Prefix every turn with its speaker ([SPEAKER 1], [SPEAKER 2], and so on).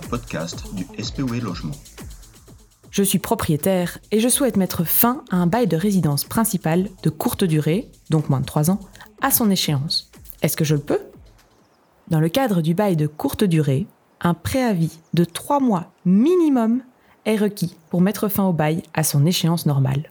[SPEAKER 1] podcast du SPOE Logement.
[SPEAKER 2] Je suis propriétaire et je souhaite mettre fin à un bail de résidence principale de courte durée, donc moins de 3 ans, à son échéance. Est-ce que je le peux? Dans le cadre du bail de courte durée, un préavis de 3 mois minimum est requis pour mettre fin au bail à son échéance normale.